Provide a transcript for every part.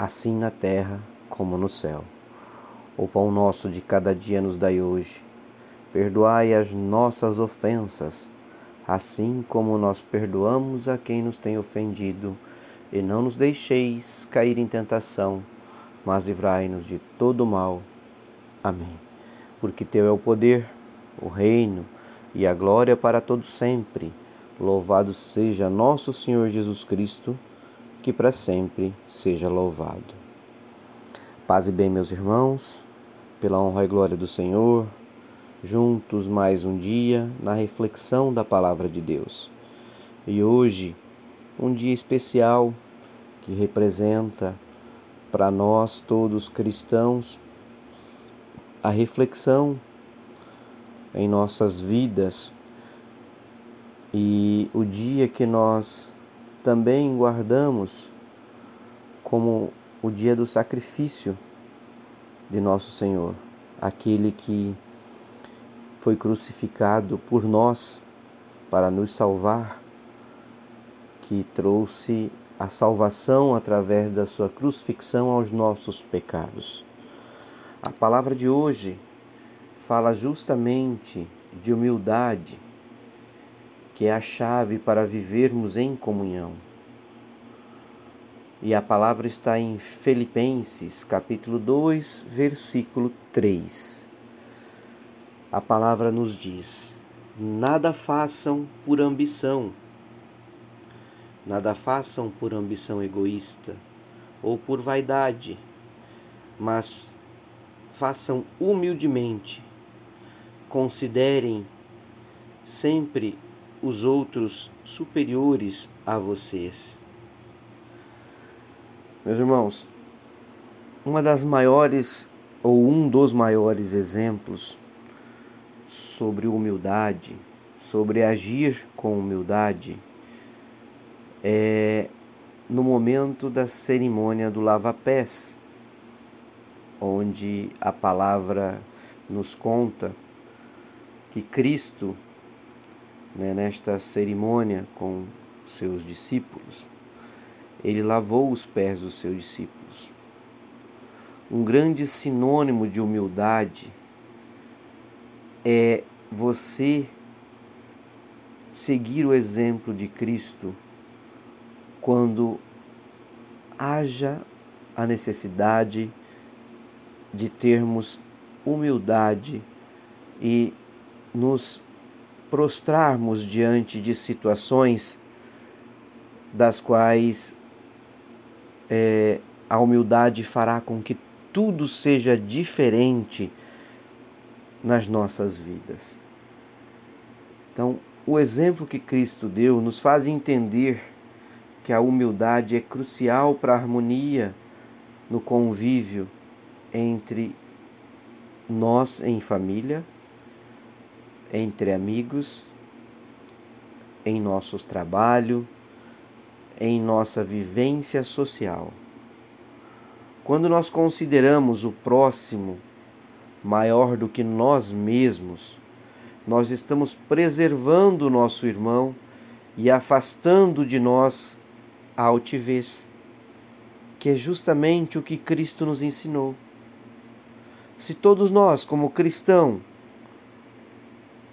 assim na terra como no céu. O pão nosso de cada dia nos dai hoje. Perdoai as nossas ofensas, assim como nós perdoamos a quem nos tem ofendido, e não nos deixeis cair em tentação, mas livrai-nos de todo mal. Amém. Porque teu é o poder, o reino e a glória para todos sempre. Louvado seja nosso Senhor Jesus Cristo que para sempre seja louvado. Paz e bem, meus irmãos, pela honra e glória do Senhor, juntos mais um dia na reflexão da palavra de Deus. E hoje, um dia especial que representa para nós todos cristãos a reflexão em nossas vidas e o dia que nós também guardamos como o dia do sacrifício de nosso Senhor, aquele que foi crucificado por nós para nos salvar, que trouxe a salvação através da sua crucifixão aos nossos pecados. A palavra de hoje fala justamente de humildade que é a chave para vivermos em comunhão. E a palavra está em Filipenses, capítulo 2, versículo 3. A palavra nos diz: Nada façam por ambição, nada façam por ambição egoísta ou por vaidade, mas façam humildemente. Considerem sempre os outros superiores a vocês. Meus irmãos, uma das maiores ou um dos maiores exemplos sobre humildade, sobre agir com humildade, é no momento da cerimônia do lava-pés, onde a palavra nos conta que Cristo né, nesta cerimônia com seus discípulos, ele lavou os pés dos seus discípulos. Um grande sinônimo de humildade é você seguir o exemplo de Cristo quando haja a necessidade de termos humildade e nos prostrarmos diante de situações das quais é, a humildade fará com que tudo seja diferente nas nossas vidas. Então, o exemplo que Cristo deu nos faz entender que a humildade é crucial para a harmonia no convívio entre nós em família entre amigos, em nosso trabalho, em nossa vivência social. Quando nós consideramos o próximo maior do que nós mesmos, nós estamos preservando o nosso irmão e afastando de nós a altivez, que é justamente o que Cristo nos ensinou. Se todos nós, como cristãos,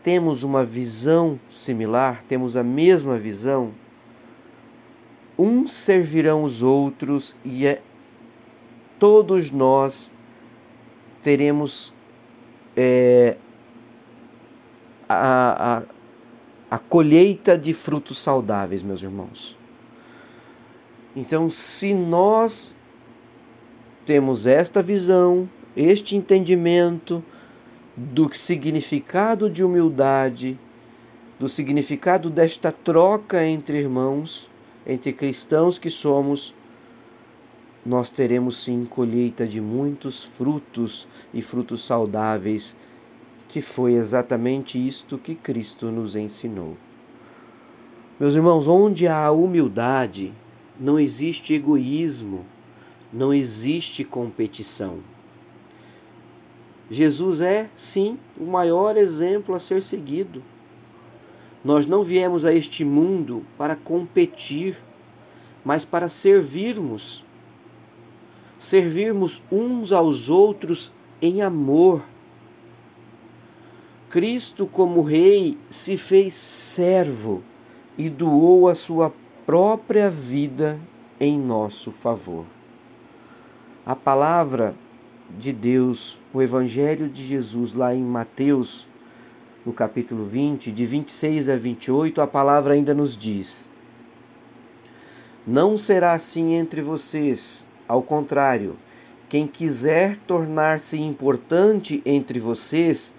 temos uma visão similar, temos a mesma visão, uns servirão os outros e é, todos nós teremos é, a, a, a colheita de frutos saudáveis, meus irmãos. Então, se nós temos esta visão, este entendimento, do significado de humildade, do significado desta troca entre irmãos, entre cristãos que somos, nós teremos sim colheita de muitos frutos e frutos saudáveis, que foi exatamente isto que Cristo nos ensinou. Meus irmãos, onde há humildade, não existe egoísmo, não existe competição. Jesus é, sim, o maior exemplo a ser seguido. Nós não viemos a este mundo para competir, mas para servirmos. Servirmos uns aos outros em amor. Cristo, como Rei, se fez servo e doou a sua própria vida em nosso favor. A palavra de Deus, o Evangelho de Jesus, lá em Mateus, no capítulo 20, de 26 a 28, a palavra ainda nos diz: Não será assim entre vocês, ao contrário, quem quiser tornar-se importante entre vocês,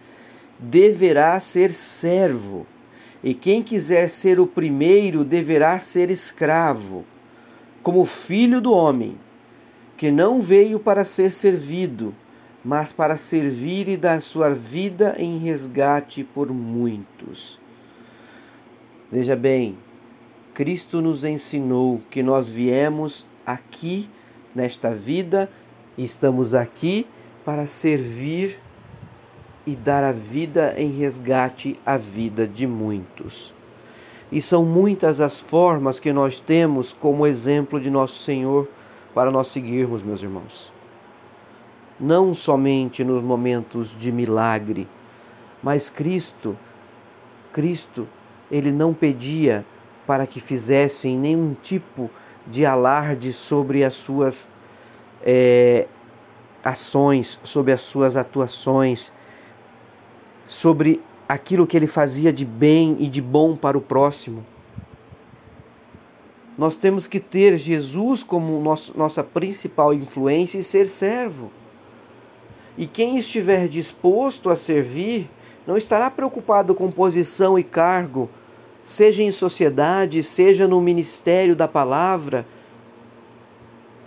deverá ser servo. E quem quiser ser o primeiro deverá ser escravo, como filho do homem, que não veio para ser servido, mas para servir e dar sua vida em resgate por muitos. Veja bem, Cristo nos ensinou que nós viemos aqui nesta vida e estamos aqui para servir e dar a vida em resgate à vida de muitos. E são muitas as formas que nós temos como exemplo de nosso Senhor para nós seguirmos, meus irmãos. Não somente nos momentos de milagre, mas Cristo, Cristo, ele não pedia para que fizessem nenhum tipo de alarde sobre as suas é, ações, sobre as suas atuações, sobre aquilo que ele fazia de bem e de bom para o próximo. Nós temos que ter Jesus como nosso, nossa principal influência e ser servo. E quem estiver disposto a servir não estará preocupado com posição e cargo, seja em sociedade, seja no ministério da palavra,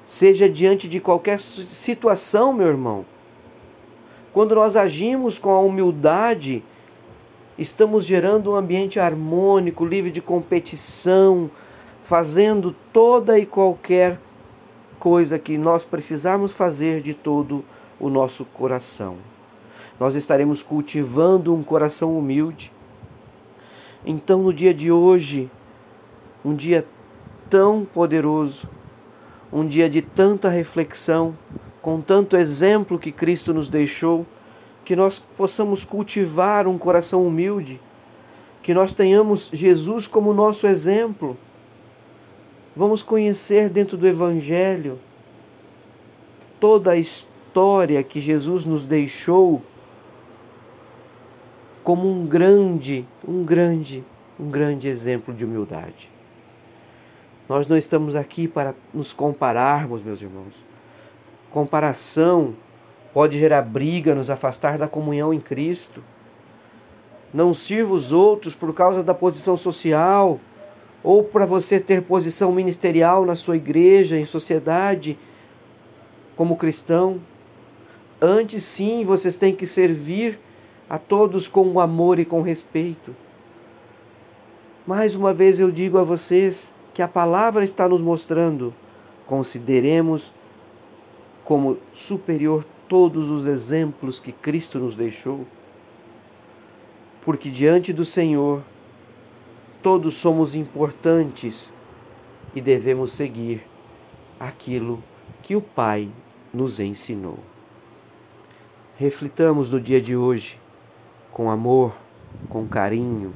seja diante de qualquer situação, meu irmão. Quando nós agimos com a humildade, estamos gerando um ambiente harmônico, livre de competição, fazendo toda e qualquer coisa que nós precisarmos fazer de todo o nosso coração. Nós estaremos cultivando um coração humilde. Então, no dia de hoje, um dia tão poderoso, um dia de tanta reflexão, com tanto exemplo que Cristo nos deixou, que nós possamos cultivar um coração humilde, que nós tenhamos Jesus como nosso exemplo. Vamos conhecer dentro do Evangelho toda a história que Jesus nos deixou como um grande, um grande, um grande exemplo de humildade. Nós não estamos aqui para nos compararmos, meus irmãos. Comparação pode gerar briga, nos afastar da comunhão em Cristo. Não sirva os outros por causa da posição social ou para você ter posição ministerial na sua igreja, em sociedade, como cristão. Antes, sim, vocês têm que servir a todos com amor e com respeito. Mais uma vez eu digo a vocês que a palavra está nos mostrando: consideremos como superior todos os exemplos que Cristo nos deixou? Porque diante do Senhor, todos somos importantes e devemos seguir aquilo que o Pai nos ensinou. Reflitamos no dia de hoje com amor, com carinho,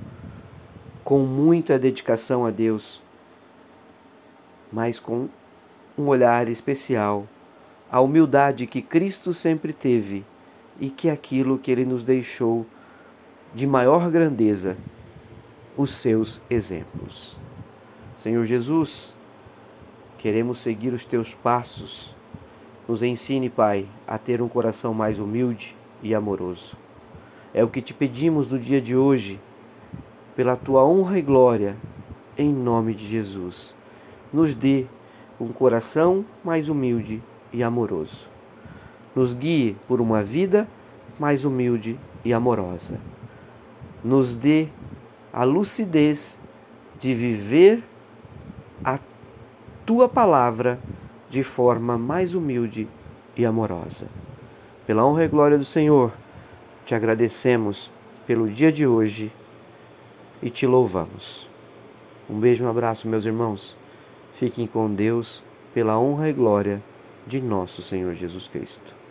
com muita dedicação a Deus, mas com um olhar especial a humildade que Cristo sempre teve e que aquilo que ele nos deixou de maior grandeza, os seus exemplos. Senhor Jesus, queremos seguir os teus passos. Nos ensine, Pai, a ter um coração mais humilde e amoroso. É o que te pedimos no dia de hoje, pela tua honra e glória, em nome de Jesus. Nos dê um coração mais humilde e amoroso. Nos guie por uma vida mais humilde e amorosa. Nos dê a lucidez de viver a tua palavra de forma mais humilde e amorosa. Pela honra e glória do Senhor, te agradecemos pelo dia de hoje e te louvamos. Um beijo, um abraço, meus irmãos. Fiquem com Deus pela honra e glória de nosso Senhor Jesus Cristo.